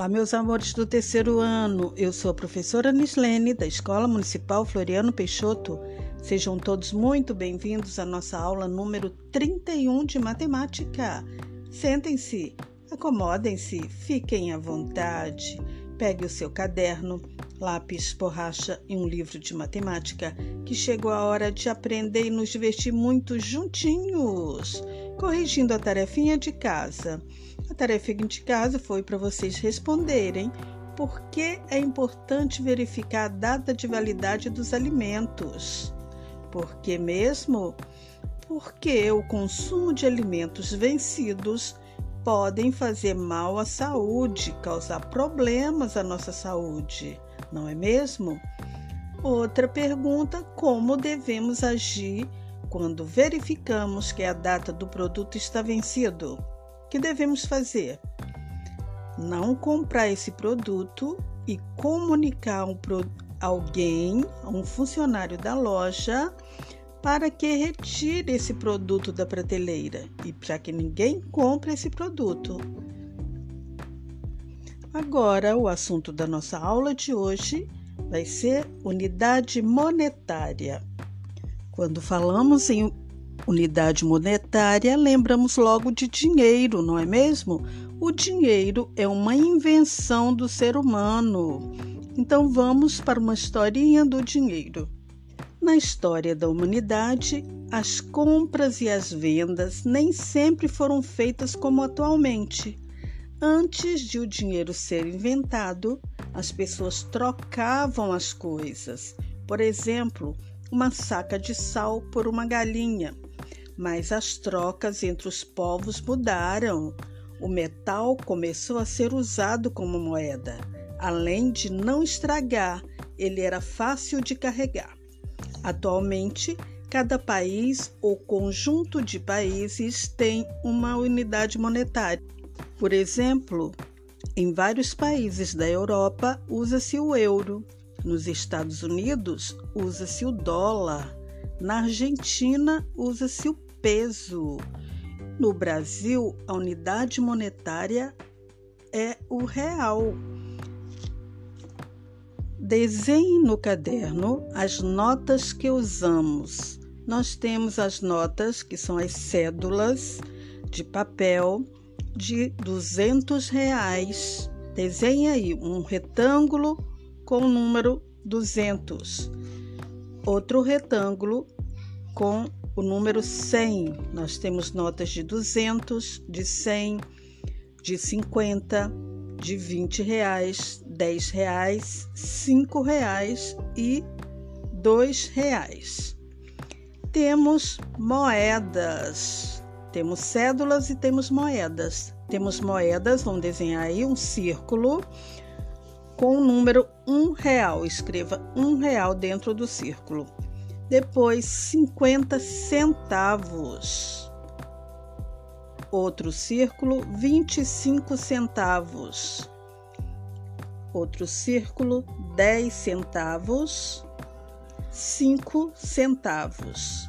Olá, meus amores do terceiro ano. Eu sou a professora Nislene, da Escola Municipal Floriano Peixoto. Sejam todos muito bem-vindos à nossa aula número 31 de matemática. Sentem-se, acomodem-se, fiquem à vontade. Pegue o seu caderno, lápis, borracha e um livro de matemática, que chegou a hora de aprender e nos divertir muito juntinhos, corrigindo a tarefinha de casa. A tarefa de casa foi para vocês responderem por que é importante verificar a data de validade dos alimentos. Por que mesmo? Porque o consumo de alimentos vencidos podem fazer mal à saúde, causar problemas à nossa saúde, não é mesmo? Outra pergunta: como devemos agir quando verificamos que a data do produto está vencido? que devemos fazer? Não comprar esse produto e comunicar um pro... alguém, um funcionário da loja, para que retire esse produto da prateleira e para que ninguém compre esse produto. Agora, o assunto da nossa aula de hoje vai ser unidade monetária. Quando falamos em Unidade monetária, lembramos logo de dinheiro, não é mesmo? O dinheiro é uma invenção do ser humano. Então vamos para uma historinha do dinheiro. Na história da humanidade, as compras e as vendas nem sempre foram feitas como atualmente. Antes de o dinheiro ser inventado, as pessoas trocavam as coisas. Por exemplo, uma saca de sal por uma galinha, mas as trocas entre os povos mudaram. O metal começou a ser usado como moeda. Além de não estragar, ele era fácil de carregar. Atualmente, cada país ou conjunto de países tem uma unidade monetária. Por exemplo, em vários países da Europa usa-se o euro, nos Estados Unidos usa-se o dólar, na Argentina usa-se o peso. No Brasil, a unidade monetária é o real. Desenhe no caderno as notas que usamos. Nós temos as notas, que são as cédulas de papel de 200 reais. Desenhe aí um retângulo com o número 200, outro retângulo com o número 100. Nós temos notas de 200, de 100, de 50, de 20 reais, 10 reais, 5 reais e 2 reais. Temos moedas, temos cédulas e temos moedas. Temos moedas, vamos desenhar aí um círculo com o número um real. Escreva um real dentro do círculo depois 50 centavos. Outro círculo, 25 centavos. Outro círculo, 10 centavos, 5 centavos.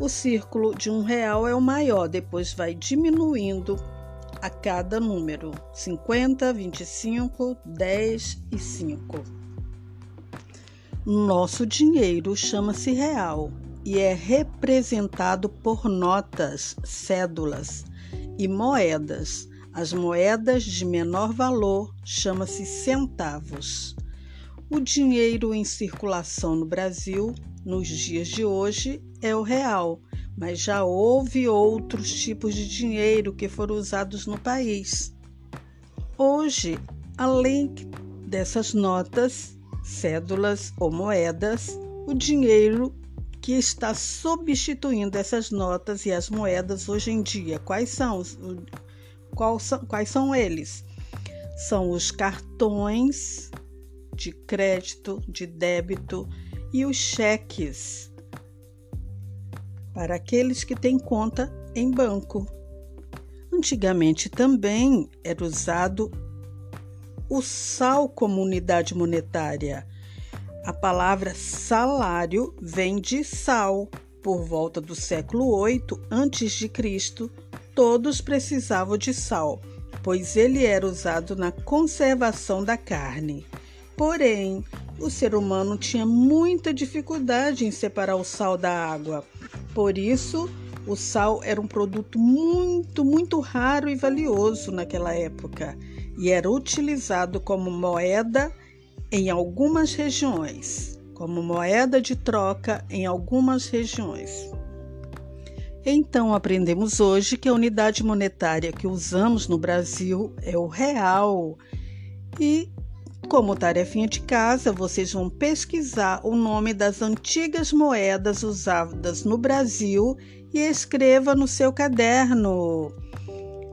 O círculo de um real é o maior, depois vai diminuindo a cada número: 50, 25, 10 e 5. Nosso dinheiro chama-se real e é representado por notas, cédulas e moedas. As moedas de menor valor chama-se centavos. O dinheiro em circulação no Brasil nos dias de hoje é o real, mas já houve outros tipos de dinheiro que foram usados no país. Hoje, além dessas notas, cédulas ou moedas, o dinheiro que está substituindo essas notas e as moedas hoje em dia. Quais são? Quais são, quais são eles? São os cartões de crédito, de débito e os cheques para aqueles que têm conta em banco. Antigamente também era usado o sal como unidade monetária. A palavra salário vem de sal. Por volta do século 8 a.C., todos precisavam de sal. pois ele era usado na conservação da carne. Porém, o ser humano tinha muita dificuldade em separar o sal da água. Por isso, o sal era um produto muito, muito raro e valioso naquela época e era utilizado como moeda em algumas regiões, como moeda de troca em algumas regiões. Então, aprendemos hoje que a unidade monetária que usamos no Brasil é o real. E, como tarefinha de casa, vocês vão pesquisar o nome das antigas moedas usadas no Brasil e escreva no seu caderno.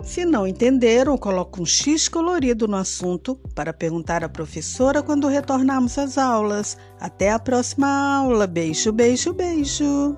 Se não entenderam, coloque um X colorido no assunto para perguntar à professora quando retornarmos às aulas. Até a próxima aula. Beijo, beijo, beijo.